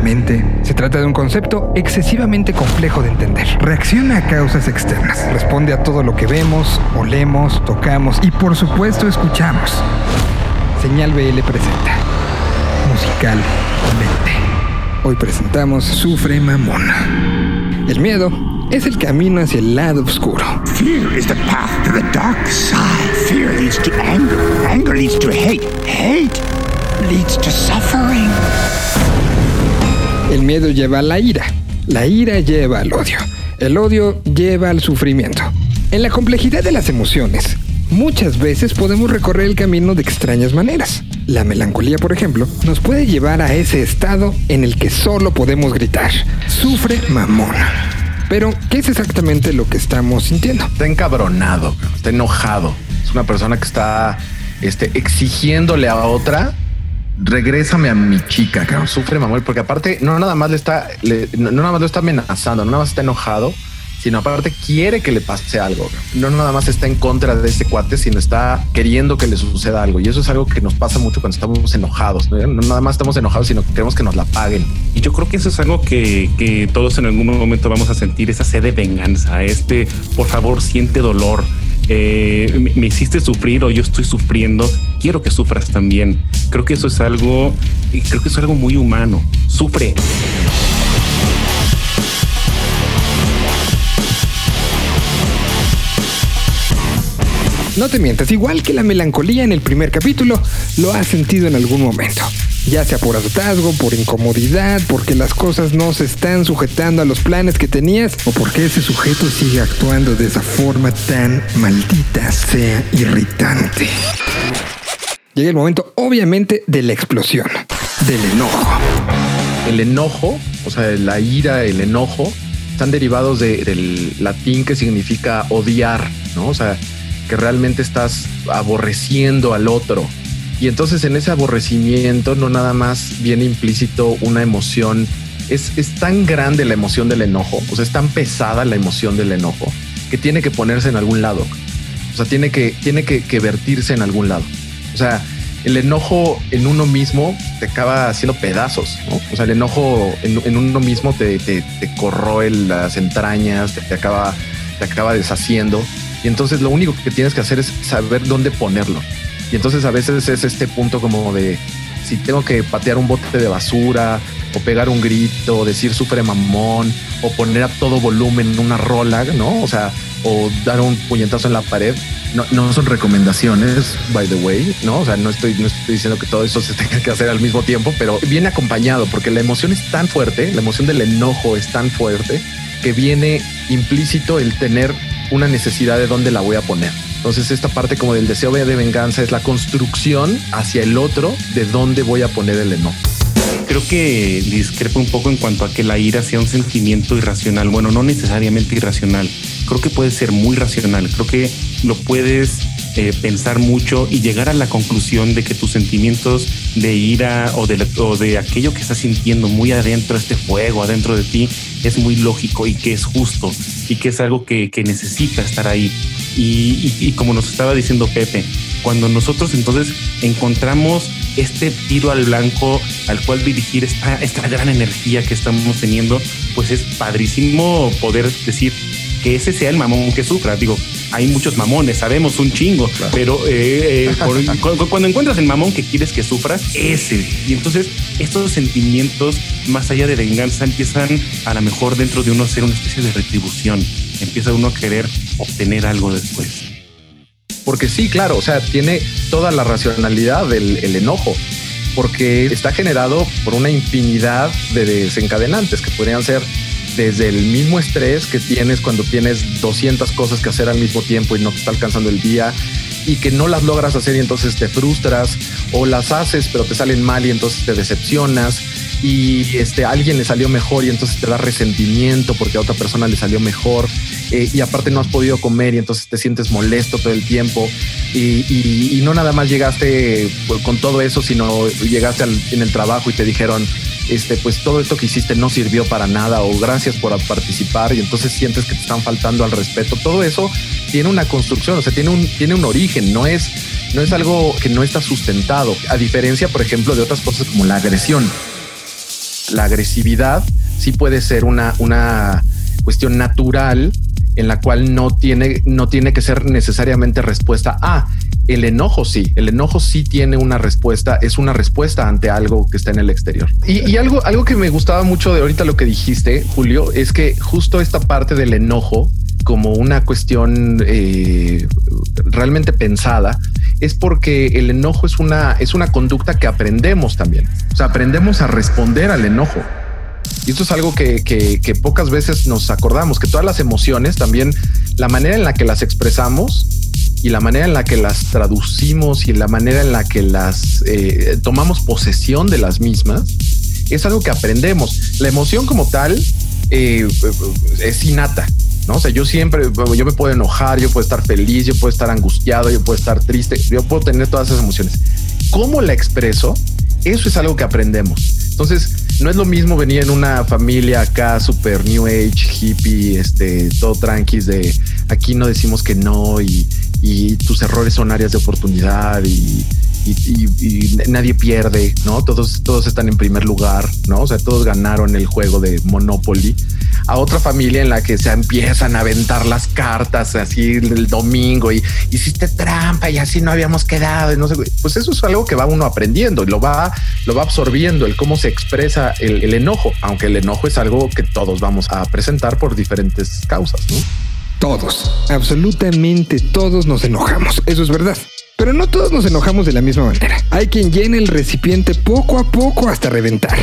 mente. Se trata de un concepto excesivamente complejo de entender. Reacciona a causas externas. Responde a todo lo que vemos, olemos, tocamos y por supuesto escuchamos. Señal BL presenta. Musicalmente. Hoy presentamos Sufre Mamón. El miedo es el camino hacia el lado oscuro. Fear is the path to the dark side. Fear leads to anger. Anger leads to hate. Hate leads to suffering. El miedo lleva a la ira. La ira lleva al odio. El odio lleva al sufrimiento. En la complejidad de las emociones, muchas veces podemos recorrer el camino de extrañas maneras. La melancolía, por ejemplo, nos puede llevar a ese estado en el que solo podemos gritar, sufre mamón. Pero, ¿qué es exactamente lo que estamos sintiendo? Está encabronado, está enojado. Es una persona que está este, exigiéndole a otra regrésame a mi chica, cabrón. Sufre mamón, porque aparte no nada más le está, no, nada más lo está amenazando, no nada más está enojado, sino aparte quiere que le pase algo. No nada más está en contra de ese cuate, sino está queriendo que le suceda algo. Y eso es algo que nos pasa mucho cuando estamos enojados. No, nada más estamos enojados, sino que queremos que nos la paguen. Y yo creo que eso es algo que, que todos en algún momento vamos a sentir, esa sed de venganza, este, por favor, siente dolor. Eh, me hiciste sufrir o yo estoy sufriendo, quiero que sufras también. Creo que eso es algo, creo que es algo muy humano. Sufre. No te mientas, igual que la melancolía en el primer capítulo, lo has sentido en algún momento. Ya sea por hartazgo, por incomodidad, porque las cosas no se están sujetando a los planes que tenías, o porque ese sujeto sigue actuando de esa forma tan maldita sea irritante. Llega el momento, obviamente, de la explosión, del enojo. El enojo, o sea, la ira, el enojo, están derivados del latín que significa odiar, ¿no? O sea, que realmente estás aborreciendo al otro. Y entonces en ese aborrecimiento no nada más viene implícito una emoción. Es, es tan grande la emoción del enojo, o sea, es tan pesada la emoción del enojo, que tiene que ponerse en algún lado. O sea, tiene que, tiene que, vertirse en algún lado. O sea, el enojo en uno mismo te acaba haciendo pedazos, O sea, el enojo en, uno mismo te, te, te, corroe las entrañas, te, acaba, te acaba deshaciendo. Y entonces lo único que tienes que hacer es saber dónde ponerlo. Y entonces a veces es este punto como de si tengo que patear un bote de basura o pegar un grito, decir sufre mamón o poner a todo volumen una rola, ¿no? O sea, o dar un puñetazo en la pared. No, no son recomendaciones, by the way, ¿no? O sea, no estoy, no estoy diciendo que todo eso se tenga que hacer al mismo tiempo, pero viene acompañado porque la emoción es tan fuerte, la emoción del enojo es tan fuerte que viene implícito el tener una necesidad de dónde la voy a poner. Entonces esta parte como del deseo de venganza es la construcción hacia el otro de dónde voy a poner el enojo. Creo que discrepo un poco en cuanto a que la ira sea un sentimiento irracional. Bueno, no necesariamente irracional. Creo que puede ser muy racional. Creo que lo puedes eh, pensar mucho y llegar a la conclusión de que tus sentimientos de ira o de, o de aquello que estás sintiendo muy adentro, este fuego adentro de ti, es muy lógico y que es justo y que es algo que, necesita estar ahí. Y, como nos estaba diciendo Pepe, cuando nosotros entonces encontramos este tiro al blanco al cual dirigir esta, esta gran energía que estamos teniendo, pues es padrísimo poder decir que ese sea el mamón que sufra. Digo, hay muchos mamones, sabemos un chingo, pero eh, eh, cuando, encuentras el mamón que quieres que sufras, ese. Y entonces estos sentimientos, más allá de venganza, empiezan a lo mejor dentro de uno a ser una especie de retribución. Empieza uno a querer obtener algo después. Porque sí, claro, o sea, tiene toda la racionalidad del el enojo porque está generado por una infinidad de desencadenantes que podrían ser desde el mismo estrés que tienes cuando tienes 200 cosas que hacer al mismo tiempo y no te está alcanzando el día y que no las logras hacer y entonces te frustras o las haces pero te salen mal y entonces te decepcionas y este alguien le salió mejor y entonces te da resentimiento porque a otra persona le salió mejor eh, y aparte no has podido comer y entonces te sientes molesto todo el tiempo y, no nada más llegaste con todo eso sino llegaste en el trabajo y te dijeron este, pues todo esto que hiciste no sirvió para nada o gracias por participar y entonces sientes que te están faltando al respeto. Todo eso tiene una construcción, o sea, tiene un, tiene un origen, no es, no es algo que no está sustentado, a diferencia, por ejemplo, de otras cosas como la agresión. La agresividad sí puede ser una, una cuestión natural en la cual no tiene, no tiene que ser necesariamente respuesta a. El enojo sí, el enojo sí tiene una respuesta, es una respuesta ante algo que está en el exterior. Y, algo, algo que me gustaba mucho de ahorita lo que dijiste, Julio, es que justo esta parte del enojo como una cuestión eh, realmente pensada, es porque el enojo es una, es una conducta que aprendemos también. O sea, aprendemos a responder al enojo. Y esto es algo que, que, pocas veces nos acordamos, que todas las emociones también, la manera en la que las expresamos y la manera en la que las traducimos y la manera en la que las eh, tomamos posesión de las mismas, es algo que aprendemos. La emoción como tal eh, es innata. ¿No? O sea, yo siempre, yo me puedo enojar, yo puedo estar feliz, yo puedo estar angustiado, yo puedo estar triste, yo puedo tener todas esas emociones. ¿Cómo la expreso? Eso es algo que aprendemos. Entonces, no es lo mismo venir en una familia acá super new age, hippie, este, todo tranquis de aquí no decimos que no y, y tus errores son áreas de oportunidad y, y, nadie pierde, ¿no? Todos, todos están en primer lugar, ¿no? O sea, todos ganaron el juego de Monopoly. A otra familia en la que se empiezan a aventar las cartas así el domingo y hiciste trampa y así no habíamos quedado y pues eso es algo que va uno aprendiendo y lo va, lo va absorbiendo, el cómo se expresa el, el enojo, aunque el enojo es algo que todos vamos a presentar por diferentes causas, ¿no? Todos, absolutamente todos nos enojamos, eso es verdad. Pero no todos nos enojamos de la misma manera. Hay quien llena el recipiente poco a poco hasta reventar.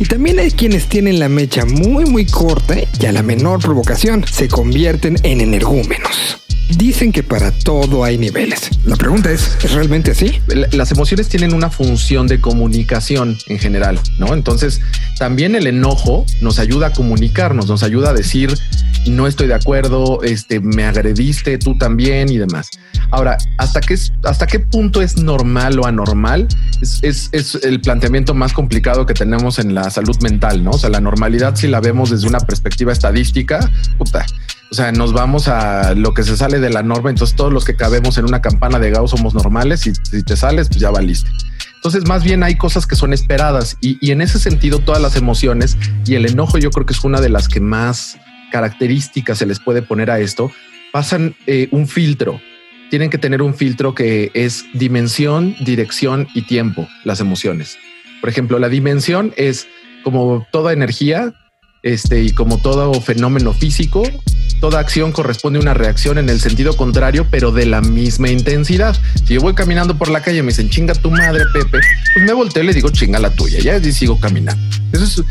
Y también hay quienes tienen la mecha muy muy corta y a la menor provocación se convierten en energúmenos. Dicen que para todo hay niveles. La pregunta es, ¿es realmente así? Las emociones tienen una función de comunicación en general, ¿no? Entonces, también el enojo nos ayuda a comunicarnos, nos ayuda a decir, no estoy de acuerdo, este, me agrediste, tú también y demás. Ahora, ¿hasta qué, hasta qué punto es normal o anormal? Es, es, es, el planteamiento más complicado que tenemos en la salud mental, ¿no? O sea, la normalidad, si la vemos desde una perspectiva estadística, puta, o sea, nos vamos a lo que se sale de la norma. Entonces, todos los que cabemos en una campana de Gauss somos normales y si te sales, pues ya valiste. Entonces, más bien hay cosas que son esperadas y, en ese sentido, todas las emociones y el enojo, yo creo que es una de las que más características se les puede poner a esto. Pasan eh, un filtro. Tienen que tener un filtro que es dimensión, dirección y tiempo, las emociones. Por ejemplo, la dimensión es como toda energía, este, y como todo fenómeno físico, toda acción corresponde a una reacción en el sentido contrario, pero de la misma intensidad. Si yo voy caminando por la calle y me dicen chinga tu madre, Pepe, pues me volteo y le digo chinga la tuya, ya y sigo caminando. Eso es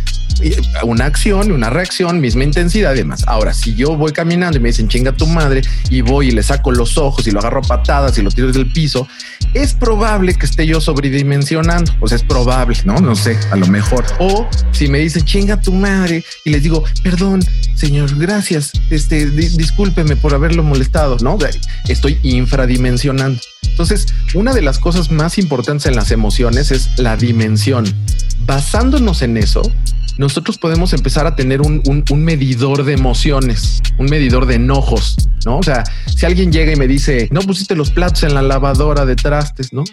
una acción, una reacción, misma intensidad y demás. Ahora, si yo voy caminando y me dicen chinga tu madre y voy y le saco los ojos y lo agarro a patadas y lo tiro desde el piso, es probable que esté yo sobredimensionando. O sea, es probable, no? No sé, a lo mejor. O si me dicen chinga tu madre y les digo perdón, señor, gracias, este, discúlpeme por haberlo molestado, no? Estoy infradimensionando. Entonces, una de las cosas más importantes en las emociones es la dimensión. Basándonos en eso, nosotros podemos empezar a tener un, medidor de emociones, un medidor de enojos, ¿no? O sea, si alguien llega y me dice, no pusiste los platos en la lavadora de trastes, ¿no?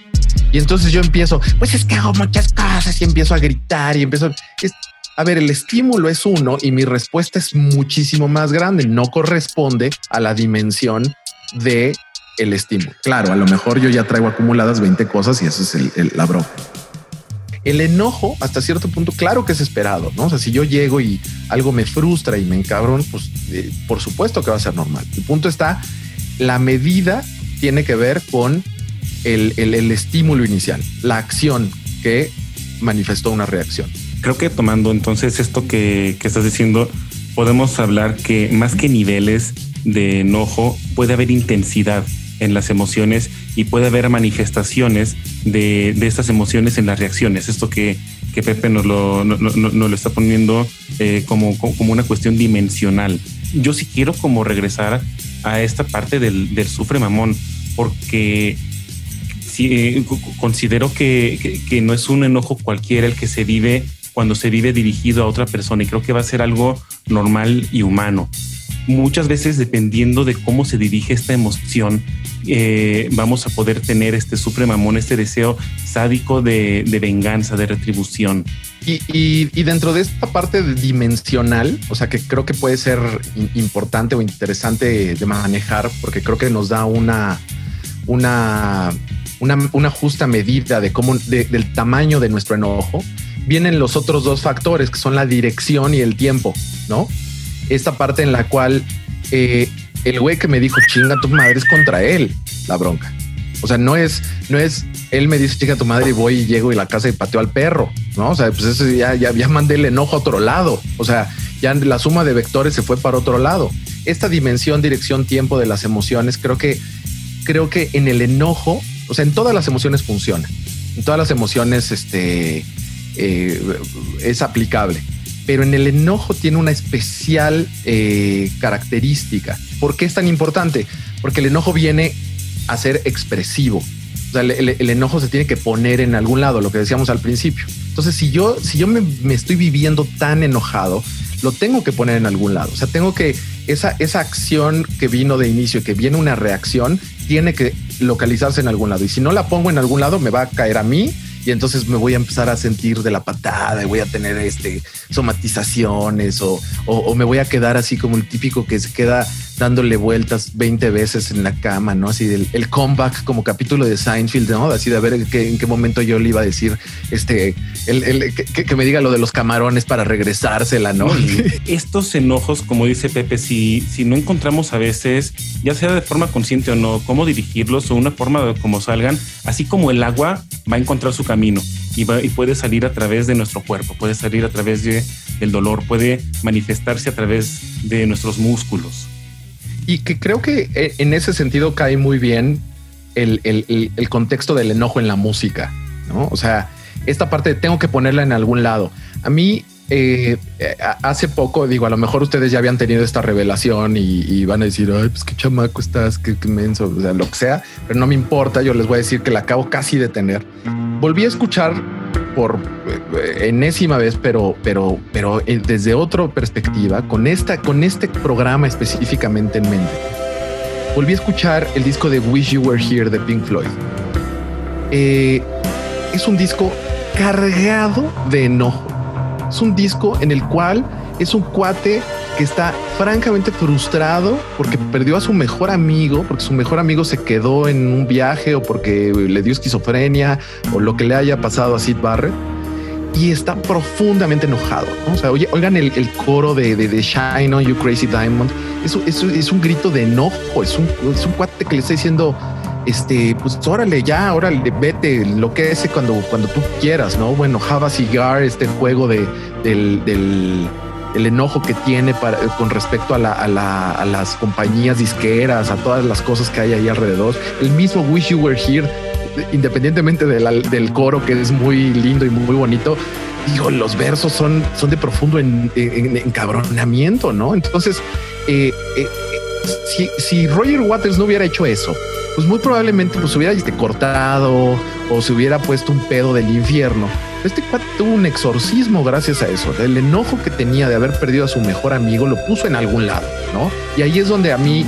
Y entonces yo empiezo, pues es que hago muchas cosas y empiezo a gritar y empiezo... a ver, el estímulo es uno y mi respuesta es muchísimo más grande, no corresponde a la dimensión de el estímulo. Claro, a lo mejor yo ya traigo acumuladas 20 cosas y eso es el, la broma el enojo hasta cierto punto, claro que es esperado, ¿no? O sea, si yo llego y algo me frustra y me encabrón, pues eh, por supuesto que va a ser normal. El punto está, la medida tiene que ver con el, estímulo inicial, la acción que manifestó una reacción. Creo que tomando entonces esto que, que estás diciendo, podemos hablar que más que niveles de enojo, puede haber intensidad en las emociones y puede haber manifestaciones de, estas emociones en las reacciones. Esto que, Pepe nos lo, lo está poniendo eh, como, como una cuestión dimensional. Yo sí quiero como regresar a esta parte del, sufre mamón, porque eh, considero que, que, no es un enojo cualquiera el que se vive cuando se vive dirigido a otra persona y creo que va a ser algo normal y humano. muchas veces dependiendo de cómo se dirige esta emoción, eh, vamos a poder tener este supremamón, este deseo sádico de, venganza, de retribución. Y, dentro de esta parte dimensional, o sea, que creo que puede ser importante o interesante de manejar, porque creo que nos da una, una, una, justa medida de cómo, del tamaño de nuestro enojo, vienen los otros dos factores, que son la dirección y el tiempo, ¿no? Esta parte en la cual eh, el güey que me dijo chinga tu madre es contra él la bronca. O sea, no es, no es él me dice chinga tu madre y voy y llego y la casa y pateo al perro, no? O sea, pues eso ya, ya mandé el enojo a otro lado. O sea, ya la suma de vectores se fue para otro lado. Esta dimensión, dirección, tiempo de las emociones, creo que, creo que en el enojo, o sea, en todas las emociones funciona. En todas las emociones, este, eh, es aplicable pero en el enojo tiene una especial eh, característica. ¿Por qué es tan importante? Porque el enojo viene a ser expresivo. O sea, el, enojo se tiene que poner en algún lado, lo que decíamos al principio. Entonces, si yo, si yo me, estoy viviendo tan enojado, lo tengo que poner en algún lado. O sea, tengo que esa, esa acción que vino de inicio, que viene una reacción, tiene que localizarse en algún lado. Y si no la pongo en algún lado, me va a caer a mí y entonces me voy a empezar a sentir de la patada y voy a tener este somatizaciones o, o, me voy a quedar así como el típico que se queda dándole vueltas 20 veces en la cama, ¿no? Así del el comeback como capítulo de Seinfeld, ¿no? Así de a ver en qué, en qué momento yo le iba a decir este el, el que, que, me diga lo de los camarones para regresársela, ¿no? Estos enojos, como dice Pepe, si, si no encontramos a veces, ya sea de forma consciente o no, cómo dirigirlos o una forma de cómo salgan, así como el agua va a encontrar su camino y, va, y puede salir a través de nuestro cuerpo, puede salir a través de, del dolor, puede manifestarse a través de nuestros músculos. Y que creo que eh, en ese sentido cae muy bien el, el, el, contexto del enojo en la música, ¿no? O sea, esta parte tengo que ponerla en algún lado. A mí eh, hace poco, digo, a lo mejor ustedes ya habían tenido esta revelación y, van a decir, ay, pues qué chamaco estás, qué, qué menso, o sea, lo que sea, pero no me importa, yo les voy a decir que la acabo casi de tener. Volví a escuchar por eh, enésima vez, pero, pero, pero eh, desde otra perspectiva, con esta, con este programa específicamente en mente. Volví a escuchar el disco de Wish You Were Here de Pink Floyd. es un disco cargado de enojo es un disco en el cual es un cuate que está francamente frustrado porque perdió a su mejor amigo, porque su mejor amigo se quedó en un viaje o porque le dio esquizofrenia o lo que le haya pasado a Sid Barrett y está profundamente enojado. O sea, oigan el, coro de, de, Shine on You Crazy Diamond. Eso, es un grito de enojo. Es un, es un cuate que le está diciendo este, pues órale, ya, órale, vete, lo que es cuando, cuando tú quieras, ¿no? Bueno, Java Cigar, este juego de, del, del el enojo que tiene con respecto a, la, a, la, las compañías disqueras, a todas las cosas que hay ahí alrededor. El mismo Wish You Were Here, independientemente del coro que es muy lindo y muy bonito, digo, los versos son, de profundo encabronamiento, ¿no? Entonces, eh, eh, si, si Roger Waters no hubiera hecho eso, pues muy probablemente pues hubiera este, cortado o se hubiera puesto un pedo del infierno. Este cuate tuvo un exorcismo gracias a eso. El enojo que tenía de haber perdido a su mejor amigo lo puso en algún lado, ¿no? Y ahí es donde a mí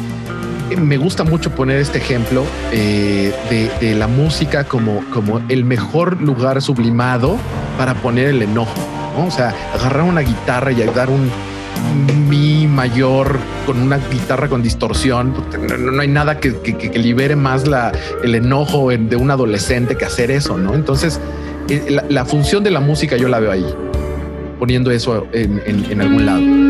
eh, me gusta mucho poner este ejemplo eh, de, la música como, como el mejor lugar sublimado para poner el enojo. ¿no? O sea, agarrar una guitarra y dar un, mi mayor con una guitarra con distorsión. No, hay nada que, libere más el enojo de un adolescente que hacer eso, ¿no? Entonces, eh, la, función de la música yo la veo ahí, poniendo eso en, en algún lado.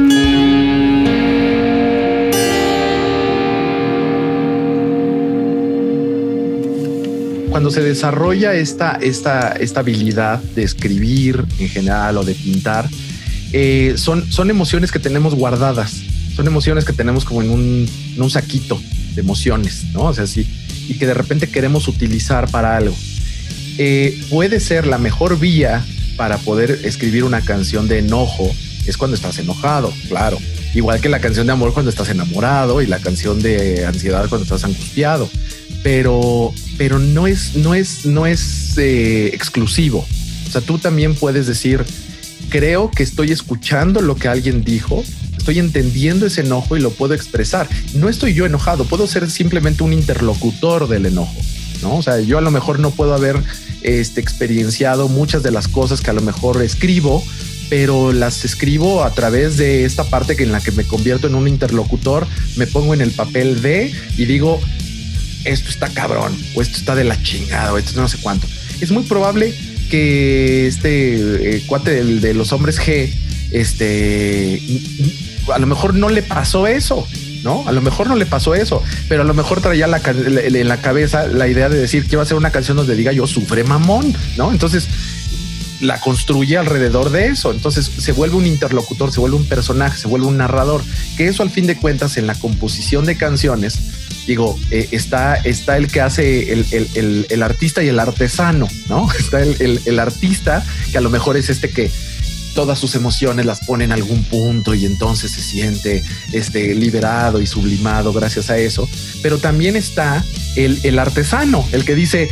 cuando se desarrolla esta, esta, esta habilidad de escribir en general o de pintar, eh, son, son emociones que tenemos guardadas, son emociones que tenemos como en un, un saquito de emociones, ¿no? O sea, sí, y que de repente queremos utilizar para algo. Eh, puede ser la mejor vía para poder escribir una canción de enojo es cuando estás enojado, claro. Igual que la canción de amor cuando estás enamorado y la canción de ansiedad cuando estás angustiado. Pero, pero no es, no es, no es eh, exclusivo. O sea, tú también puedes decir, creo que estoy escuchando lo que alguien dijo, estoy entendiendo ese enojo y lo puedo expresar. No estoy yo enojado, puedo ser simplemente un interlocutor del enojo. ¿no? O sea, yo a lo mejor no puedo haber este, experienciado muchas de las cosas que a lo mejor escribo, pero las escribo a través de esta parte que en la que me convierto en un interlocutor, me pongo en el papel de y digo, esto está cabrón, o esto está de la chingada, o esto no sé cuánto. Es muy probable que este eh, cuate de los hombres G, este, a lo mejor no le pasó eso, ¿no? A lo mejor no le pasó eso, pero a lo mejor traía la, en la cabeza la idea de decir, quiero hacer una canción donde diga yo sufre mamón, ¿no? Entonces la construye alrededor de eso. Entonces se vuelve un interlocutor, se vuelve un personaje, se vuelve un narrador, que eso al fin de cuentas en la composición de canciones, digo, eh, está, está el que hace el, el, artista y el artesano, ¿no? Está el artista que a lo mejor es este que todas sus emociones las pone en algún punto y entonces se siente este, liberado y sublimado gracias a eso. Pero también está el, el artesano, el que dice,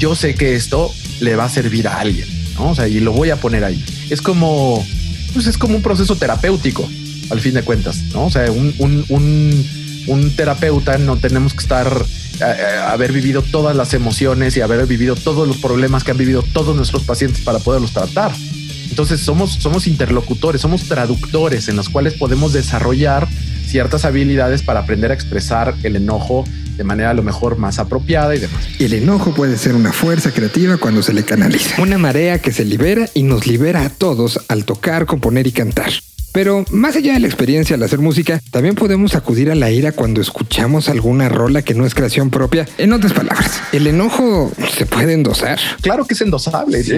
yo sé que esto le va a servir a alguien, ¿no? O sea, y lo voy a poner ahí. Es como, pues es como un proceso terapéutico, al fin de cuentas, ¿no? O sea, un, un, un, un terapeuta no tenemos que estar eh, eh, haber vivido todas las emociones y haber vivido todos los problemas que han vivido todos nuestros pacientes para poderlos tratar. Entonces somos, somos interlocutores, somos traductores en los cuales podemos desarrollar ciertas habilidades para aprender a expresar el enojo de manera a lo mejor más apropiada y demás. El enojo puede ser una fuerza creativa cuando se le canaliza. Una marea que se libera y nos libera a todos al tocar, componer y cantar. Pero más allá de la experiencia al hacer música, también podemos acudir a la ira cuando escuchamos alguna rola que no es creación propia. En otras palabras, ¿el enojo se puede endosar? Claro que es endosable, es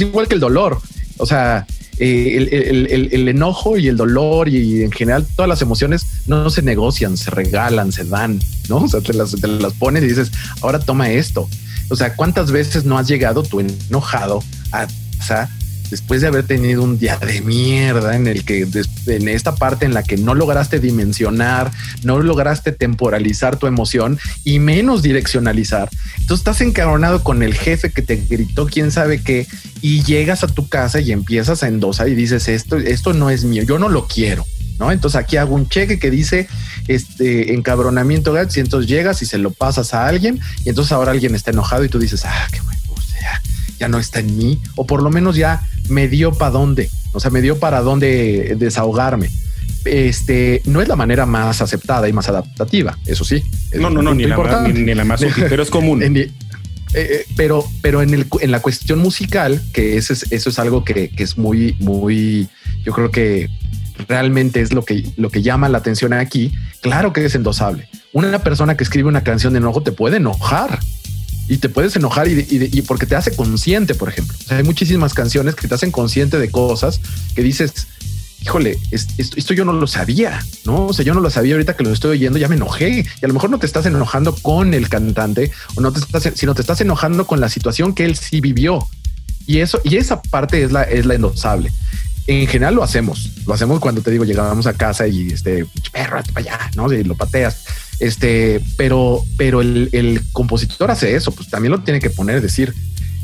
igual que el dolor. O sea, eh, el, enojo y el dolor y en general todas las emociones no se negocian, se regalan, se dan, ¿no? O sea, te las, te las pones y dices, ahora toma esto. O sea, ¿cuántas veces no has llegado tú enojado a, sea, después de haber tenido un día de mierda en el que en esta parte en la que no lograste dimensionar, no lograste temporalizar tu emoción y menos direccionalizar. Entonces estás encabronado con el jefe que te gritó quién sabe qué y llegas a tu casa y empiezas a endosar y dices esto, esto no es mío, yo no lo quiero. ¿No? Entonces aquí hago un cheque que dice este encabronamiento y entonces llegas y se lo pasas a alguien y entonces ahora alguien está enojado y tú dices, ah, qué bueno, o sea, ya no está en mí, o por lo menos ya me dio para dónde, o sea, me dio para dónde desahogarme. Este no es la manera más aceptada y más adaptativa, eso sí. No, no, no, ni la, más, ni, la, más útil, pero es común. Eh, eh, pero, pero en, el, en la cuestión musical, que eso es, eso es algo que, que, es muy, muy, yo creo que realmente es lo que, lo que llama la atención aquí. Claro que es endosable. Una persona que escribe una canción de enojo te puede enojar y te puedes enojar y, porque te hace consciente, por ejemplo. hay muchísimas canciones que te hacen consciente de cosas que dices, híjole, esto, yo no lo sabía, ¿no? O sea, yo no lo sabía ahorita que lo estoy oyendo, ya me enojé. Y a lo mejor no te estás enojando con el cantante, o no te estás, sino te estás enojando con la situación que él sí vivió. Y eso, y esa parte es la, es la endosable. En general lo hacemos, lo hacemos cuando te digo, llegamos a casa y este perro, para allá, ¿no? Y lo pateas este, pero, pero el, compositor hace eso, pues también lo tiene que poner, decir,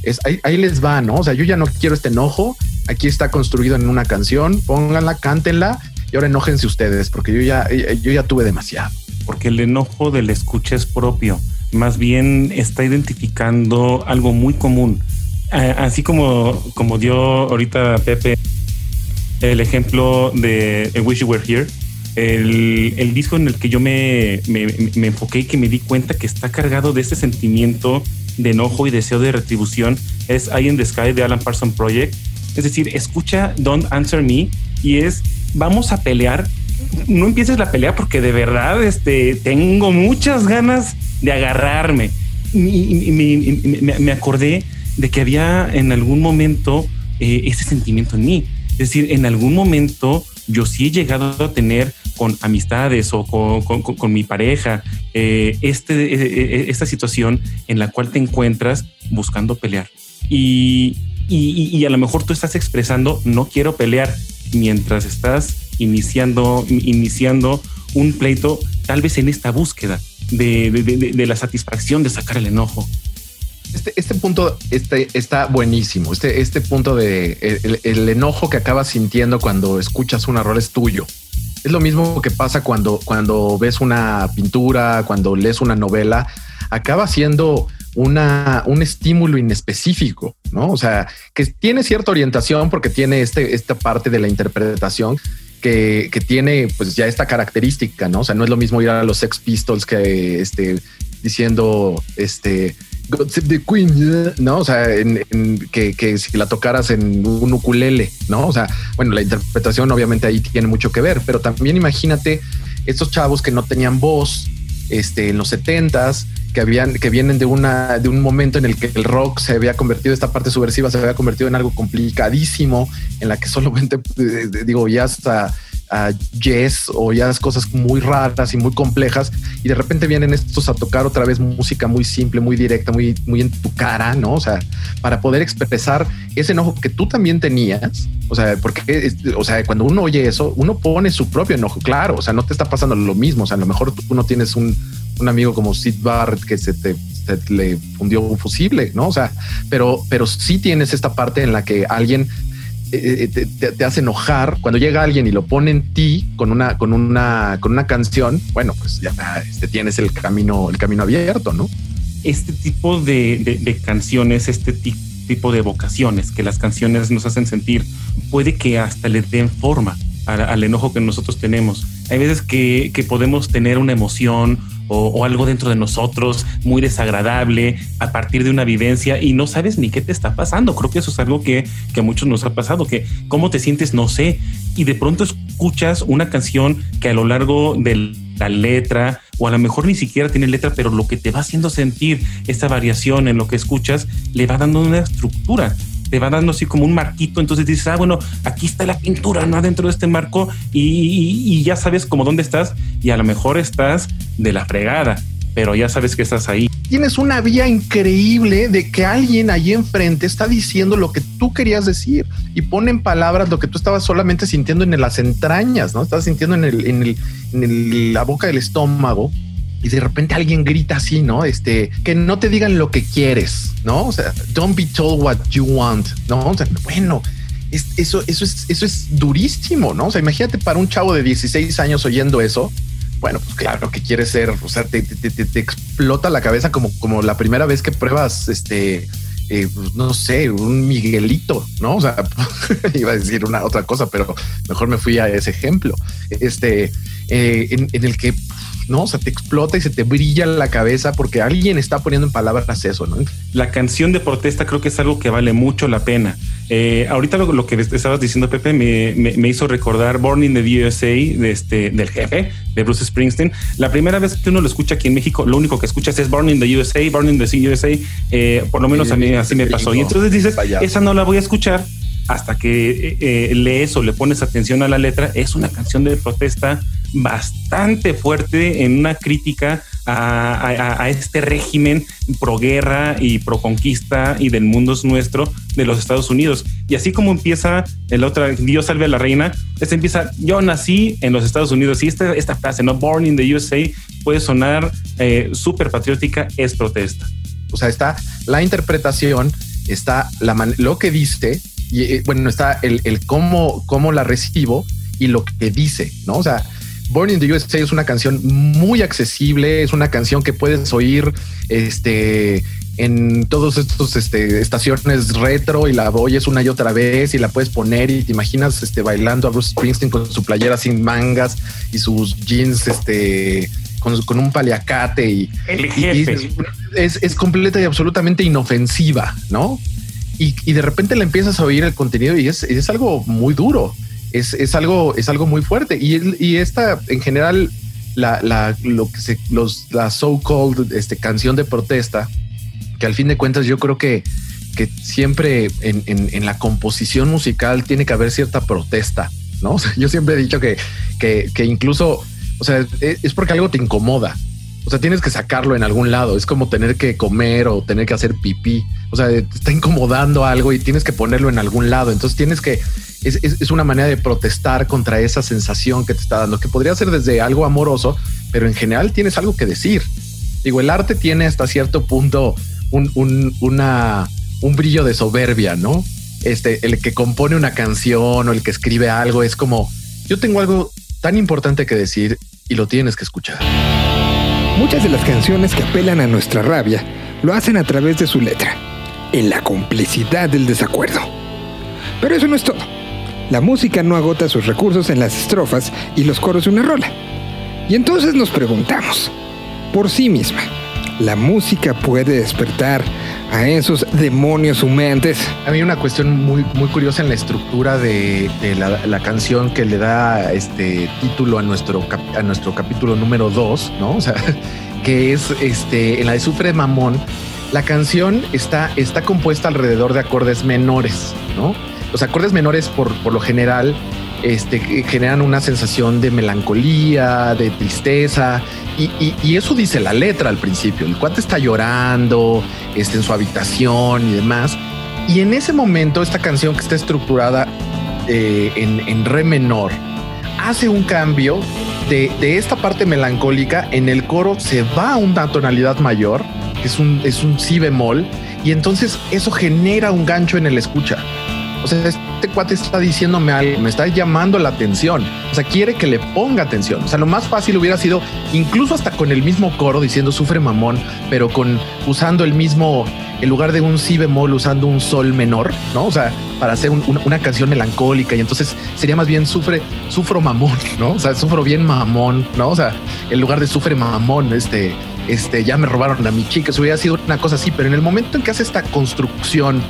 es, ahí, les va, ¿no? O sea, yo ya no quiero este enojo, aquí está construido en una canción, pónganla, cántenla y ahora enójense ustedes, porque yo ya, yo ya tuve demasiado. Porque el enojo del escucha es propio, más bien está identificando algo muy común. Así como, como dio ahorita Pepe el ejemplo de Wish You Were Here, el, disco en el que yo me, me, enfoqué y que me di cuenta que está cargado de ese sentimiento de enojo y deseo de retribución es I in the Sky de Alan Parsons Project. Es decir, escucha Don't Answer Me y es vamos a pelear. No empieces la pelea porque de verdad este, tengo muchas ganas de agarrarme. Y, me, acordé de que había en algún momento eh, ese sentimiento en mí. Es decir, en algún momento yo sí he llegado a tener con amistades o con, mi pareja, eh, este, eh, eh, esta situación en la cual te encuentras buscando pelear. Y, y, a lo mejor tú estás expresando, no quiero pelear, mientras estás iniciando, iniciando un pleito, tal vez en esta búsqueda de, de, la satisfacción de sacar el enojo. Este, este punto este, está buenísimo. Este, este punto de el, enojo que acabas sintiendo cuando escuchas un error es tuyo Es lo mismo que pasa cuando, cuando ves una pintura, cuando lees una novela, acaba siendo una, un estímulo inespecífico, ¿no? O sea, que tiene cierta orientación porque tiene este, esta parte de la interpretación que, que, tiene pues ya esta característica, ¿no? O sea, no es lo mismo ir a los Sex Pistols que este, diciendo este God Save the Queen, ¿no? O sea, en, que, si la tocaras en un ukulele, ¿no? O sea, bueno, la interpretación obviamente ahí tiene mucho que ver, pero también imagínate estos chavos que no tenían voz este, en los setentas, que habían, que vienen de una, de un momento en el que el rock se había convertido, esta parte subversiva se había convertido en algo complicadísimo, en la que solamente, digo, ya hasta a jazz o ya las cosas muy raras y muy complejas y de repente vienen estos a tocar otra vez música muy simple, muy directa, muy, muy en tu cara, ¿no? O sea, para poder expresar ese enojo que tú también tenías, o sea, porque, o sea, cuando uno oye eso, uno pone su propio enojo, claro, o sea, no te está pasando lo mismo, o sea, a lo mejor tú no tienes un, un amigo como Sid Barrett que se te, se te le fundió un fusible, ¿no? O sea, pero, pero sí tienes esta parte en la que alguien eh, te, te, te, hace enojar cuando llega alguien y lo pone en ti con una, con una, con una canción. Bueno, pues ya este, tienes el camino, el camino abierto, no? Este tipo de canciones, este tipo de vocaciones que las canciones nos hacen sentir, puede que hasta le den forma al, enojo que nosotros tenemos. Hay veces que, que podemos tener una emoción o, o, algo dentro de nosotros muy desagradable a partir de una vivencia y no sabes ni qué te está pasando. Creo que eso es algo que, que a muchos nos ha pasado, que cómo te sientes, no sé, y de pronto escuchas una canción que a lo largo de la letra o a lo mejor ni siquiera tiene letra, pero lo que te va haciendo sentir esta variación en lo que escuchas le va dando una estructura te va dando así como un marquito, entonces dices, ah, bueno, aquí está la pintura, ¿no? Dentro de este marco y, ya sabes como dónde estás y a lo mejor estás de la fregada, pero ya sabes que estás ahí. Tienes una vía increíble de que alguien allí enfrente está diciendo lo que tú querías decir y pone en palabras lo que tú estabas solamente sintiendo en las entrañas, ¿no? Estás sintiendo en, el, en, el, en la boca del estómago y de repente alguien grita así, ¿no? Este, que no te digan lo que quieres, ¿no? O sea, don't be told what you want, ¿no? O sea, bueno, es, eso, eso, es, eso es durísimo, ¿no? O sea, imagínate para un chavo de 16 años oyendo eso, bueno, pues claro que quieres ser, o sea, te, explota la cabeza como, como la primera vez que pruebas este, eh, pues, no sé, un Miguelito, ¿no? O sea, iba a decir una otra cosa, pero mejor me fui a ese ejemplo. Este, eh, en, el que no, o sea, te explota y se te brilla la cabeza porque alguien está poniendo en palabras eso, ¿no? La canción de protesta creo que es algo que vale mucho la pena. Eh, ahorita lo, lo, que estabas diciendo, Pepe, me, me, me, hizo recordar Born in the USA de este, del jefe de Bruce Springsteen. La primera vez que uno lo escucha aquí en México, lo único que escuchas es Born in the USA, Born in the USA. Eh, por lo menos a mí así me pasó. Y entonces dices, esa no la voy a escuchar hasta que eh, lees o le pones atención a la letra. Es una canción de protesta bastante fuerte en una crítica a, este régimen pro guerra y pro conquista y del mundo es nuestro de los Estados Unidos. Y así como empieza el otro, Dios salve a la reina, este empieza, yo nací en los Estados Unidos y esta, esta frase, no born in the USA, puede sonar eh, súper patriótica, es protesta. O sea, está la interpretación, está la lo que dice y eh, bueno, está el, el cómo, cómo la recibo y lo que dice, ¿no? O sea, Born in the USA es una canción muy accesible, es una canción que puedes oír este, en todos estos este, estaciones retro y la oyes una y otra vez y la puedes poner y te imaginas este, bailando a Bruce Springsteen con su playera sin mangas y sus jeans este, con, con un paliacate y, y, y es, es completa y absolutamente inofensiva, ¿no? Y, de repente le empiezas a oír el contenido y es, es algo muy duro es, es, algo, es algo muy fuerte. Y, esta, en general, la, lo que los, la so-called este, canción de protesta, que al fin de cuentas yo creo que, que siempre en, la composición musical tiene que haber cierta protesta, ¿no? Yo siempre he dicho que, que, que incluso, o sea, es, es porque algo te incomoda. O sea, tienes que sacarlo en algún lado. Es como tener que comer o tener que hacer pipí. O sea, te está incomodando algo y tienes que ponerlo en algún lado. Entonces tienes que, es, es, una manera de protestar contra esa sensación que te está dando, que podría ser desde algo amoroso, pero en general tienes algo que decir. Digo, el arte tiene hasta cierto punto un, un, un brillo de soberbia, ¿no? Este, el que compone una canción o el que escribe algo es como, yo tengo algo tan importante que decir y lo tienes que escuchar. Muchas de las canciones que apelan a nuestra rabia lo hacen a través de su letra, en la complicidad del desacuerdo. Pero eso no es todo. La música no agota sus recursos en las estrofas y los coros de una rola. Y entonces nos preguntamos, por sí misma, ¿la música puede despertar a esos demonios humeantes? A mí una cuestión muy, muy curiosa en la estructura de, la, canción que le da este título a nuestro, a nuestro capítulo número 2, ¿no? O sea, que es este, en la de Sufre Mamón, la canción está, está compuesta alrededor de acordes menores, ¿no? Los acordes menores por, por lo general este, generan una sensación de melancolía, de tristeza, y, eso dice la letra al principio. El cuate está llorando está en su habitación y demás. Y en ese momento, esta canción que está estructurada eh, en, re menor hace un cambio de, de, esta parte melancólica. En el coro se va a una tonalidad mayor, es un, es un si bemol, y entonces eso genera un gancho en el escucha. O sea, este cuate está diciéndome algo, me está llamando la atención. O sea, quiere que le ponga atención. O sea, lo más fácil hubiera sido incluso hasta con el mismo coro diciendo sufre mamón, pero con usando el mismo, en lugar de un si bemol, usando un sol menor, ¿no? O sea, para hacer una canción melancólica y entonces sería más bien sufre, sufro mamón, ¿no? O sea, sufro bien mamón, ¿no? O sea, en lugar de sufre mamón, este, este, ya me robaron a mi chica, eso hubiera sido una cosa así, pero en el momento en que hace esta construcción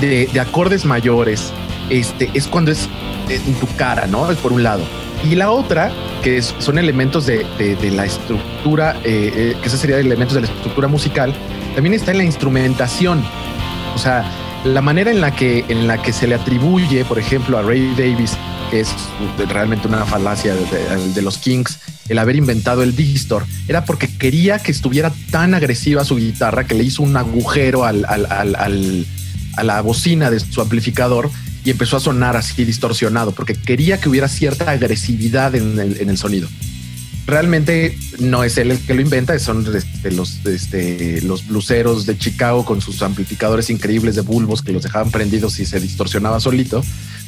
de, acordes mayores, este, es cuando es en tu cara, ¿no? Es por un lado. Y la otra, que son elementos de, la estructura, eh, eh, que esa sería elementos de la estructura musical, también está en la instrumentación. O sea, la manera en la que, en la que se le atribuye, por ejemplo, a Ray Davis, es realmente una falacia de, los Kings, el haber inventado el distor, era porque quería que estuviera tan agresiva su guitarra que le hizo un agujero al, al, al a la bocina de su amplificador y empezó a sonar así distorsionado porque quería que hubiera cierta agresividad en el, sonido. Realmente no es él el que lo inventa, son este, los, este, los bluseros de Chicago con sus amplificadores increíbles de bulbos que los dejaban prendidos y se distorsionaba solito.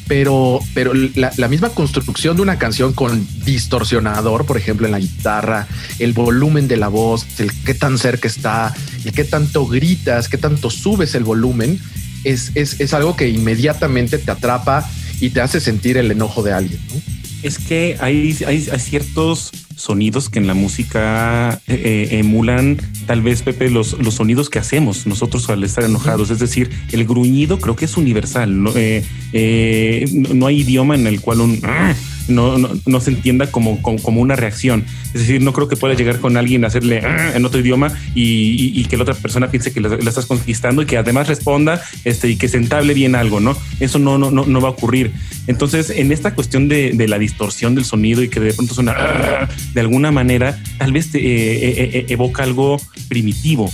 Pero, pero la, misma construcción de una canción con distorsionador, por ejemplo, en la guitarra, el volumen de la voz, el qué tan cerca está, el qué tanto gritas, qué tanto subes el volumen, es, algo que inmediatamente te atrapa y te hace sentir el enojo de alguien. Es que hay, hay, ciertos sonidos que en la música eh, eh, emulan tal vez, Pepe, los, los sonidos que hacemos nosotros al estar enojados. Es decir, el gruñido creo que es universal. No, eh, no hay idioma en el cual un no, no, se entienda como, como, una reacción. Es decir, no creo que puedas llegar con alguien a hacerle ah", en otro idioma y, que la otra persona piense que la, estás conquistando y que además responda este, y que se entable bien algo, ¿no? Eso no, no, no, va a ocurrir. Entonces, en esta cuestión de, la distorsión del sonido y que de pronto suena ah", de alguna manera, tal vez eh, eh, eh, evoca algo primitivo,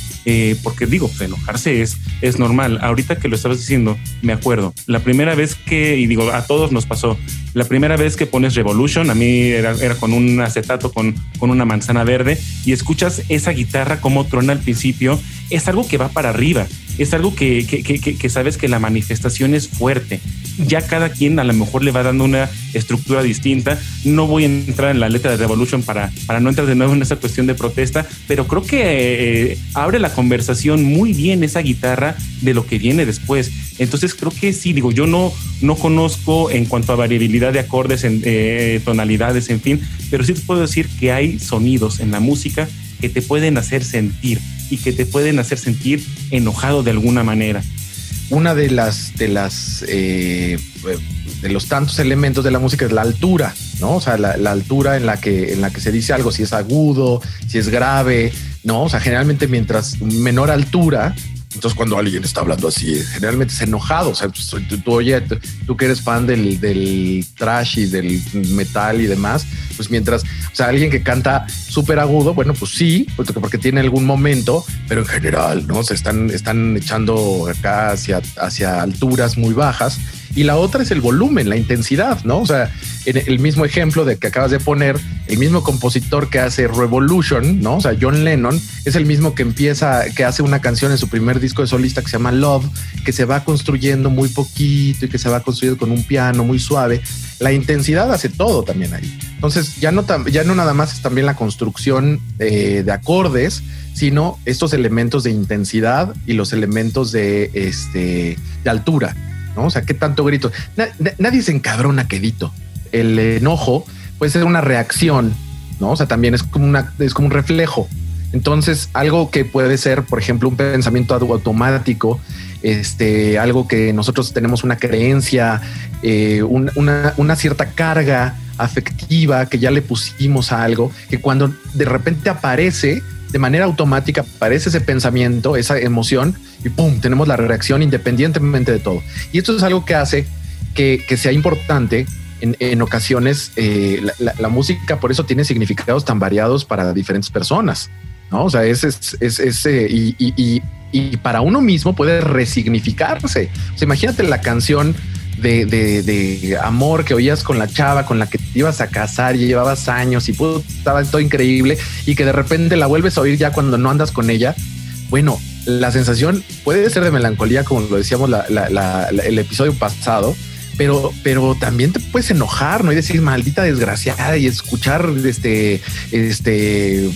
porque digo, pues, enojarse es, es normal. Ahorita que lo estabas diciendo, me acuerdo, la primera vez que, y digo, a todos nos pasó, la primera vez que pones Revolution, a mí era, con un acetato con, con una manzana verde y escuchas esa guitarra como trona al principio, es algo que va para arriba, es algo que, que, que, sabes que la manifestación es fuerte. Ya cada quien a lo mejor le va dando una estructura distinta. No voy a entrar en la letra de Revolution para, para no entrar de nuevo en esa cuestión de protesta, pero creo que eh, abre la conversación muy bien esa guitarra de lo que viene después. Entonces creo que sí, digo, yo no, no conozco en cuanto a variabilidad de acordes, en eh, tonalidades, en fin, pero sí te puedo decir que hay sonidos en la música que te pueden hacer sentir y que te pueden hacer sentir enojado de alguna manera. Una de las de las eh, de los tantos elementos de la música es la altura, ¿no? O sea, la, la, altura en la que en la que se dice algo, si es agudo, si es grave, ¿no? O sea, generalmente mientras menor altura, entonces, cuando alguien está hablando así, generalmente es enojado. O sea, pues, tú, oye, tú que eres fan del, del trash y del metal y demás, pues mientras, o sea, alguien que canta súper agudo, bueno, pues sí, porque, tiene algún momento, pero en general, ¿no? Se están, están echando acá hacia, hacia alturas muy bajas Y la otra es el volumen, la intensidad, ¿no? O sea, el mismo ejemplo de que acabas de poner, el mismo compositor que hace Revolution, ¿no? O sea, John Lennon es el mismo que empieza, que hace una canción en su primer disco de solista que se llama Love, que se va construyendo muy poquito y que se va construyendo con un piano muy suave. La intensidad hace todo también ahí. Entonces, ya no, ya no nada más es también la construcción eh, de acordes, sino estos elementos de intensidad y los elementos de, este, de altura, ¿no? O sea, ¿qué tanto grito? nadie se encabrona quedito. El enojo puede ser una reacción, ¿no? O sea, también es como, una, es como un reflejo. Entonces, algo que puede ser, por ejemplo, un pensamiento automático, este, algo que nosotros tenemos una creencia, eh, una, una cierta carga afectiva que ya le pusimos a algo, que cuando de repente aparece, de manera automática aparece ese pensamiento, esa emoción y pum, tenemos la reacción independientemente de todo. Y esto es algo que hace que, sea importante en, ocasiones eh, la, música, por eso tiene significados tan variados para diferentes personas, ¿no? O sea, es, es, eh, y, y, para uno mismo puede resignificarse. O sea, imagínate la canción de, de, amor que oías con la chava con la que te ibas a casar y llevabas años y pudo, estaba todo increíble y que de repente la vuelves a oír ya cuando no andas con ella. Bueno, la sensación puede ser de melancolía, como lo decíamos el episodio pasado, pero, pero también te puedes enojar, ¿no? Y decir maldita desgraciada y escuchar este, este,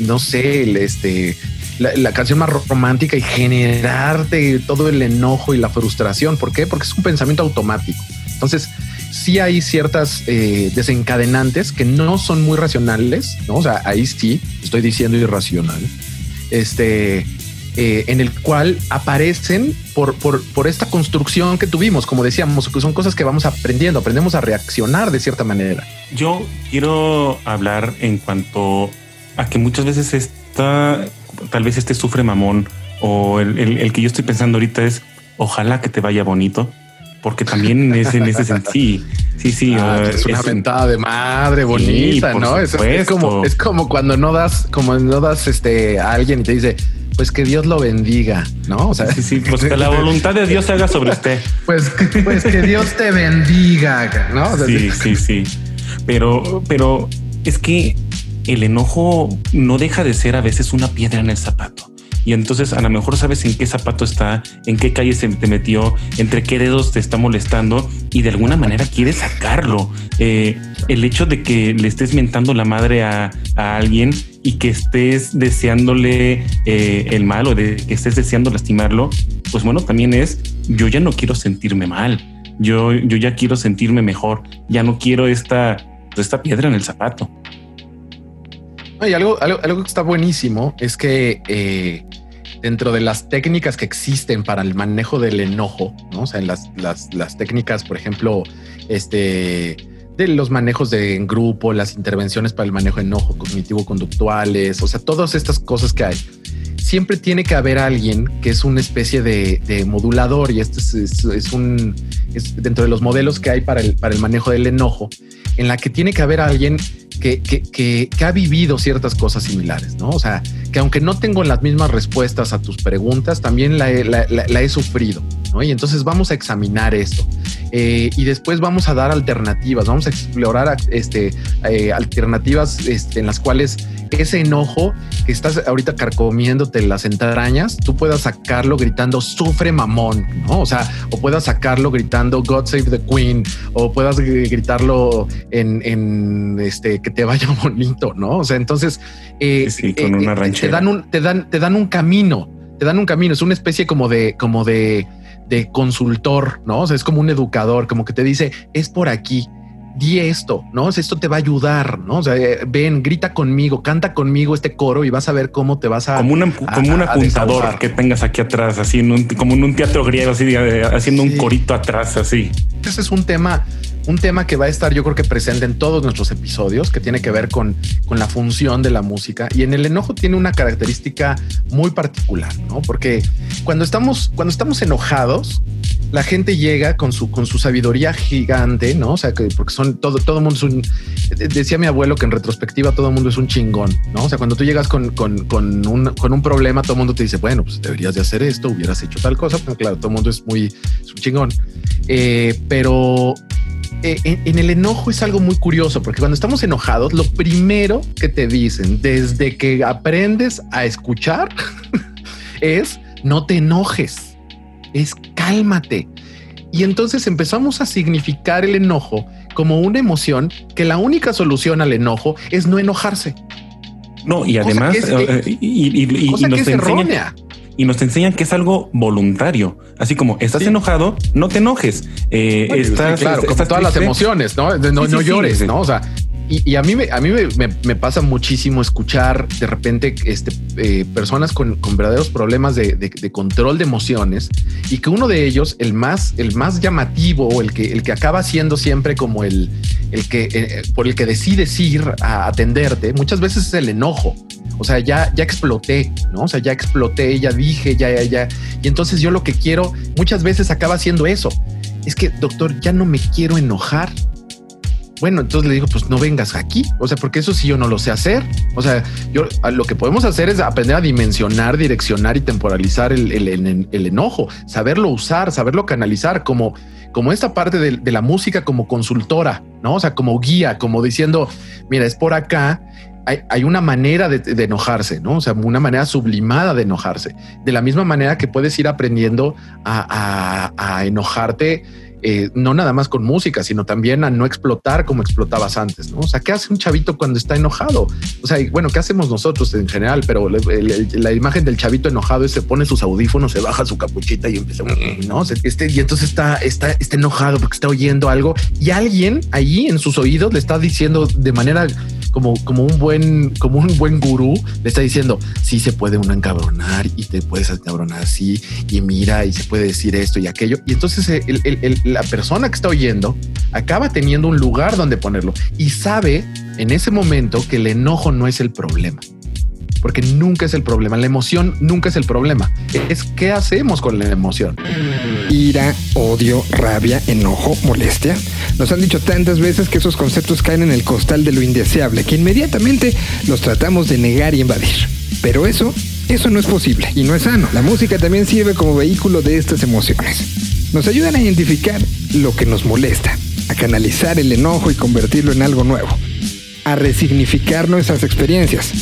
no sé, este, la, canción más romántica y generarte todo el enojo y la frustración. ¿Por qué? Porque es un pensamiento automático. Entonces, sí hay ciertas eh, desencadenantes que no son muy racionales, ¿no? O sea, ahí sí estoy diciendo irracional. Este, eh, en el cual aparecen por, por, por, esta construcción que tuvimos, como decíamos, que son cosas que vamos aprendiendo, aprendemos a reaccionar de cierta manera. Yo quiero hablar en cuanto a que muchas veces está tal vez este sufre mamón o el, que yo estoy pensando ahorita es ojalá que te vaya bonito, porque también es en ese sentido. Sí, sí, sí. Ah, es una ventada de madre bonita, ¿no? Es, como, es como cuando no das, como no das este a alguien y te dice, pues que Dios lo bendiga, ¿no? O sea, sí, sí, pues que la voluntad de Dios se haga sobre usted. Pues, pues que Dios te bendiga, ¿no? sí, sí, sí. Pero, pero es que el enojo no deja de ser a veces una piedra en el zapato. Y entonces a lo mejor sabes en qué zapato está, en qué calle se te metió, entre qué dedos te está molestando y de alguna manera quieres sacarlo. Eh, el hecho de que le estés mentando la madre a, alguien y que estés deseándole eh, el mal o de que estés deseando lastimarlo, pues bueno, también es yo ya no quiero sentirme mal. Yo, yo ya quiero sentirme mejor. Ya no quiero esta, esta piedra en el zapato. Y algo, algo, que está buenísimo es que eh, dentro de las técnicas que existen para el manejo del enojo, ¿no? o sea, las, las, las técnicas, por ejemplo, este, de los manejos de en grupo, las intervenciones para el manejo de enojo cognitivo-conductuales, o sea, todas estas cosas que hay. Siempre tiene que haber alguien que es una especie de, modulador y este es, un es dentro de los modelos que hay para el, para el manejo del enojo, en la que tiene que haber alguien que, que, que, ha vivido ciertas cosas similares, ¿no? O sea, que aunque no tengo las mismas respuestas a tus preguntas, también la, he sufrido, ¿no? Y entonces vamos a examinar esto. Eh, y después vamos a dar alternativas, vamos a explorar este, eh, alternativas este, en las cuales ese enojo que estás ahorita carcomiéndote las entrañas, tú puedas sacarlo gritando sufre mamón, ¿no? O sea, o puedas sacarlo gritando God Save the Queen, o puedas gritarlo en, en este que te vaya bonito, ¿no? O sea, entonces eh, con una te dan un, te dan, te dan un camino, te dan un camino, es una especie como de, como de de consultor, ¿no? O sea, es como un educador, como que te dice, es por aquí, di esto, ¿no? O sea, esto te va a ayudar, ¿no? O sea, eh, ven, grita conmigo, canta conmigo este coro y vas a ver cómo te vas a... Como, como un apuntador que tengas aquí atrás, así, en un, como en un teatro griego, así, haciendo un corito atrás, así. Ese es un tema un tema que va a estar yo creo que presente en todos nuestros episodios, que tiene que ver con, con la función de la música. Y en el enojo tiene una característica muy particular, ¿no? Porque cuando estamos, cuando estamos enojados, la gente llega con su, con su sabiduría gigante, ¿no? O sea, que porque son todo, todo mundo es un, decía mi abuelo que en retrospectiva todo el mundo es un chingón, ¿no? O sea, cuando tú llegas con, con, con, un, con un problema, todo el mundo te dice, bueno, pues deberías de hacer esto, hubieras hecho tal cosa, pues claro, todo el mundo es muy, es un chingón. Eh, pero eh, en, el enojo es algo muy curioso, porque cuando estamos enojados, lo primero que te dicen desde que aprendes a escuchar es no te enojes, es cálmate. Y entonces empezamos a significar el enojo como una emoción que la única solución al enojo es no enojarse. No, y además, y, nos enseña, y nos enseñan que es algo voluntario. Así como estás enojado, no te enojes. Eh, estás, claro, como todas las emociones, no, no, no llores, no? O sea, y, a mí, me, a mí me, pasa muchísimo escuchar de repente este, eh, personas con, verdaderos problemas de, control de emociones y que uno de ellos, el más, el más llamativo o el que, el que acaba siendo siempre como el, el que eh, por el que decides ir a atenderte, muchas veces es el enojo. O sea, ya, ya exploté, ¿no? O sea, ya exploté, ya dije, ya, ya, ya. Y entonces yo lo que quiero muchas veces acaba siendo eso. Es que, doctor, ya no me quiero enojar bueno, entonces le digo, pues no vengas aquí. O sea, porque eso sí yo no lo sé hacer. O sea, yo lo que podemos hacer es aprender a dimensionar, direccionar y temporalizar el, el, enojo, saberlo usar, saberlo canalizar como, como esta parte de, la música como consultora, no? O sea, como guía, como diciendo, mira, es por acá. Hay, una manera de, enojarse, no? O sea, una manera sublimada de enojarse. De la misma manera que puedes ir aprendiendo a, enojarte eh, no nada más con música, sino también a no explotar como explotabas antes, ¿no? O sea, ¿qué hace un chavito cuando está enojado? O sea, bueno, ¿qué hacemos nosotros en general? Pero la imagen del chavito enojado es se pone sus audífonos, se baja su capuchita y empieza, ¿no? Este, y entonces está, está, está enojado porque está oyendo algo y alguien allí en sus oídos le está diciendo de manera como, como un buen, como un buen gurú, le está diciendo, sí se puede uno encabronar y te puedes encabronar así y mira y se puede decir esto y aquello. Y entonces la persona que está oyendo acaba teniendo un lugar donde ponerlo y sabe en ese momento que el enojo no es el problema porque nunca es el problema. La emoción nunca es el problema. Es qué hacemos con la emoción. Ira, odio, rabia, enojo, molestia. Nos han dicho tantas veces que esos conceptos caen en el costal de lo indeseable, que inmediatamente los tratamos de negar y invadir. Pero eso, eso no es posible y no es sano. La música también sirve como vehículo de estas emociones. Nos ayudan a identificar lo que nos molesta, a canalizar el enojo y convertirlo en algo nuevo, a resignificar nuestras experiencias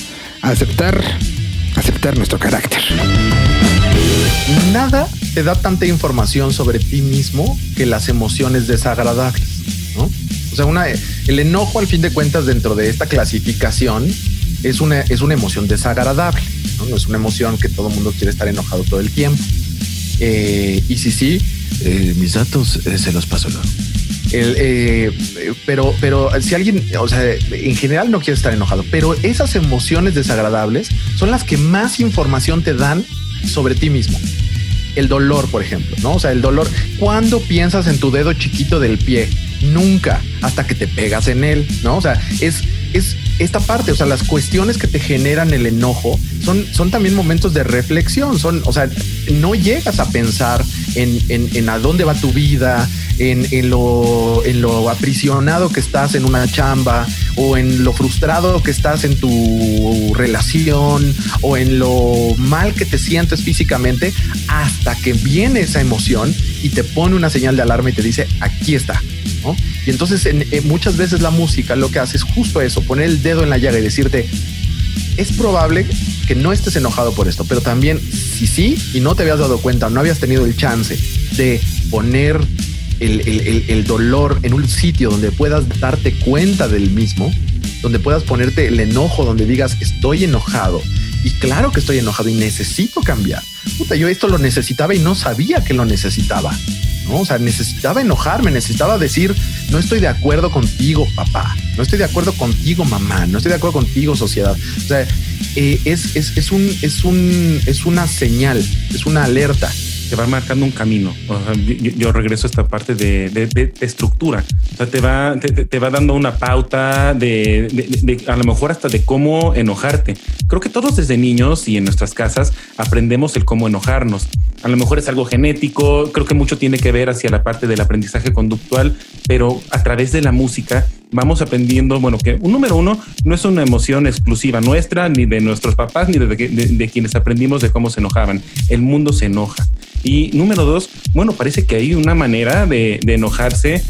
aceptar, aceptar nuestro carácter. Nada te da tanta información sobre ti mismo que las emociones desagradables, ¿no? O sea, una, el enojo al fin de cuentas dentro de esta clasificación es una, es una emoción desagradable, ¿no? no es una emoción que todo el mundo quiere estar enojado todo el tiempo. Eh, y sí, sí, eh, mis datos eh, se los paso luego. Pero, pero si alguien, o sea, en general no quiere estar enojado, pero esas emociones desagradables son las que más información te dan sobre ti mismo. El dolor, por ejemplo, ¿no? O sea, el dolor, cuando piensas en tu dedo chiquito del pie? Nunca, hasta que te pegas en él, ¿no? O sea, es, es esta parte, o sea, las cuestiones que te generan el enojo son, son también momentos de reflexión, son, o sea, no llegas a pensar en, en, en a dónde va tu vida, en, lo, en lo aprisionado que estás en una chamba o en lo frustrado que estás en tu relación o en lo mal que te sientes físicamente hasta que viene esa emoción y te pone una señal de alarma y te dice aquí está. Y entonces en, muchas veces la música lo que hace es justo eso, poner el dedo en la llaga y decirte, es probable que no estés enojado por esto, pero también si sí y no te habías dado cuenta, no habías tenido el chance de poner el, dolor en un sitio donde puedas darte cuenta del mismo, donde puedas ponerte el enojo, donde digas estoy enojado. Y claro que estoy enojado y necesito cambiar. Puta, yo esto lo necesitaba y no sabía que lo necesitaba. ¿no? O sea, necesitaba enojarme, necesitaba decir, no estoy de acuerdo contigo, papá, no estoy de acuerdo contigo, mamá, no estoy de acuerdo contigo, sociedad. O sea, eh, es, es, es, un, es, un, es una señal, es una alerta te va marcando un camino. yo, regreso a esta parte de, estructura. O sea, te va, te, va dando una pauta de, a lo mejor hasta de cómo enojarte. Creo que todos desde niños y en nuestras casas aprendemos el cómo enojarnos. A lo mejor es algo genético, creo que mucho tiene que ver hacia la parte del aprendizaje conductual, pero a través de la música vamos aprendiendo, bueno, que un número uno no es una emoción exclusiva nuestra, ni de nuestros papás, ni de, quienes aprendimos de cómo se enojaban. El mundo se enoja. Y número dos, bueno, parece que hay una manera de, enojarse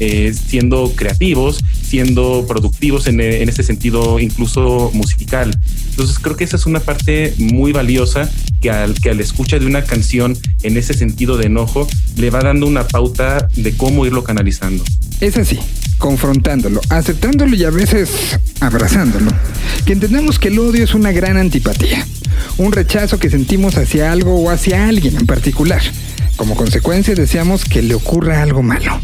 eh, siendo creativos, siendo productivos en, en ese sentido, incluso musical. Entonces creo que esa es una parte muy valiosa que al que al escucha de una canción en ese sentido de enojo le va dando una pauta de cómo irlo canalizando. Es así, confrontándolo, aceptándolo y a veces abrazándolo, que entendemos que el odio es una gran antipatía, un rechazo que sentimos hacia algo o hacia alguien en particular. Como consecuencia deseamos que le ocurra algo malo.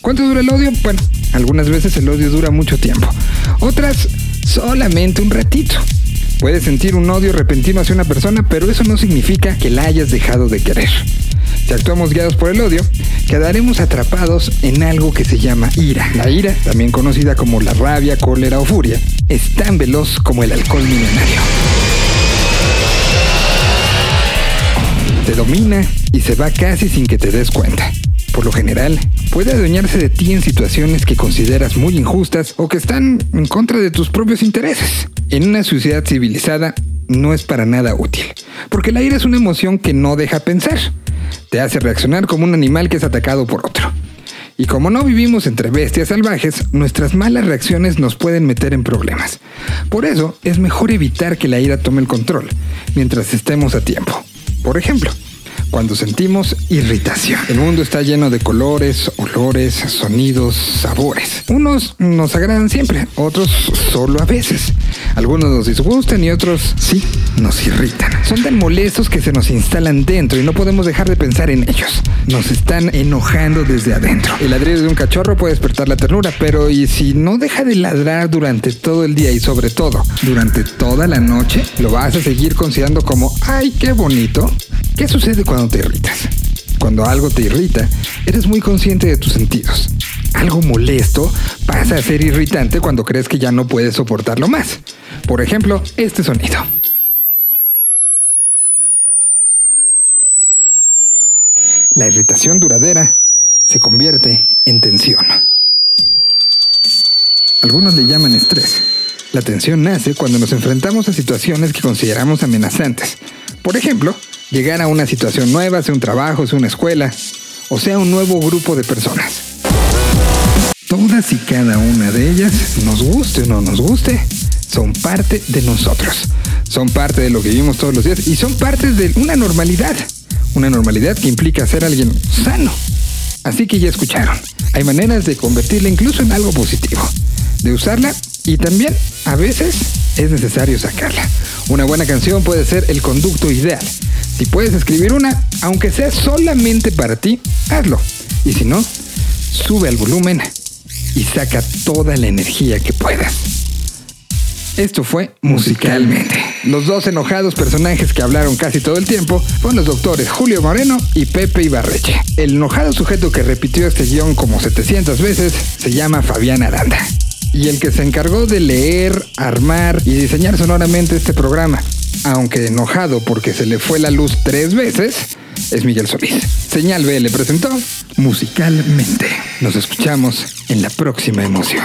¿Cuánto dura el odio? Bueno, algunas veces el odio dura mucho tiempo, otras solamente un ratito. Puedes sentir un odio repentino hacia una persona, pero eso no significa que la hayas dejado de querer. Si actuamos guiados por el odio, quedaremos atrapados en algo que se llama ira. La ira, también conocida como la rabia, cólera o furia, es tan veloz como el alcohol milenario. Te domina y se va casi sin que te des cuenta. Por lo general, puede adueñarse de ti en situaciones que consideras muy injustas o que están en contra de tus propios intereses. En una sociedad civilizada no es para nada útil, porque la ira es una emoción que no deja pensar. Te hace reaccionar como un animal que es atacado por otro. Y como no vivimos entre bestias salvajes, nuestras malas reacciones nos pueden meter en problemas. Por eso es mejor evitar que la ira tome el control mientras estemos a tiempo. Por ejemplo, cuando sentimos irritación. El mundo está lleno de colores, olores, sonidos, sabores. Unos nos agradan siempre, otros solo a veces. Algunos nos disgustan y otros sí nos irritan. Son tan molestos que se nos instalan dentro y no podemos dejar de pensar en ellos. Nos están enojando desde adentro. El ladrido de un cachorro puede despertar la ternura, pero ¿y si no deja de ladrar durante todo el día y sobre todo durante toda la noche? ¿Lo vas a seguir considerando como, ay, qué bonito? ¿Qué sucede cuando te irritas? Cuando algo te irrita, eres muy consciente de tus sentidos. Algo molesto pasa a ser irritante cuando crees que ya no puedes soportarlo más. Por ejemplo, este sonido. La irritación duradera se convierte en tensión. Algunos le llaman estrés. La tensión nace cuando nos enfrentamos a situaciones que consideramos amenazantes. Por ejemplo, llegar a una situación nueva, sea un trabajo, sea una escuela, o sea un nuevo grupo de personas. Todas y cada una de ellas, nos guste o no nos guste, son parte de nosotros. Son parte de lo que vivimos todos los días y son parte de una normalidad. Una normalidad que implica ser alguien sano. Así que ya escucharon. Hay maneras de convertirla incluso en algo positivo. De usarla y también, a veces, es necesario sacarla. Una buena canción puede ser el conducto ideal si puedes escribir una, aunque sea solamente para ti, hazlo. Y si no, sube el volumen y saca toda la energía que puedas. Esto fue musicalmente. Los dos enojados personajes que hablaron casi todo el tiempo fueron los doctores Julio Moreno y Pepe Ibarreche. El enojado sujeto que repitió este guion como 700 veces se llama Fabián Aranda. Y el que se encargó de leer, armar y diseñar sonoramente este programa aunque enojado porque se le fue la luz tres veces, es Miguel Solís. Señal B le presentó musicalmente. Nos escuchamos en la próxima emoción.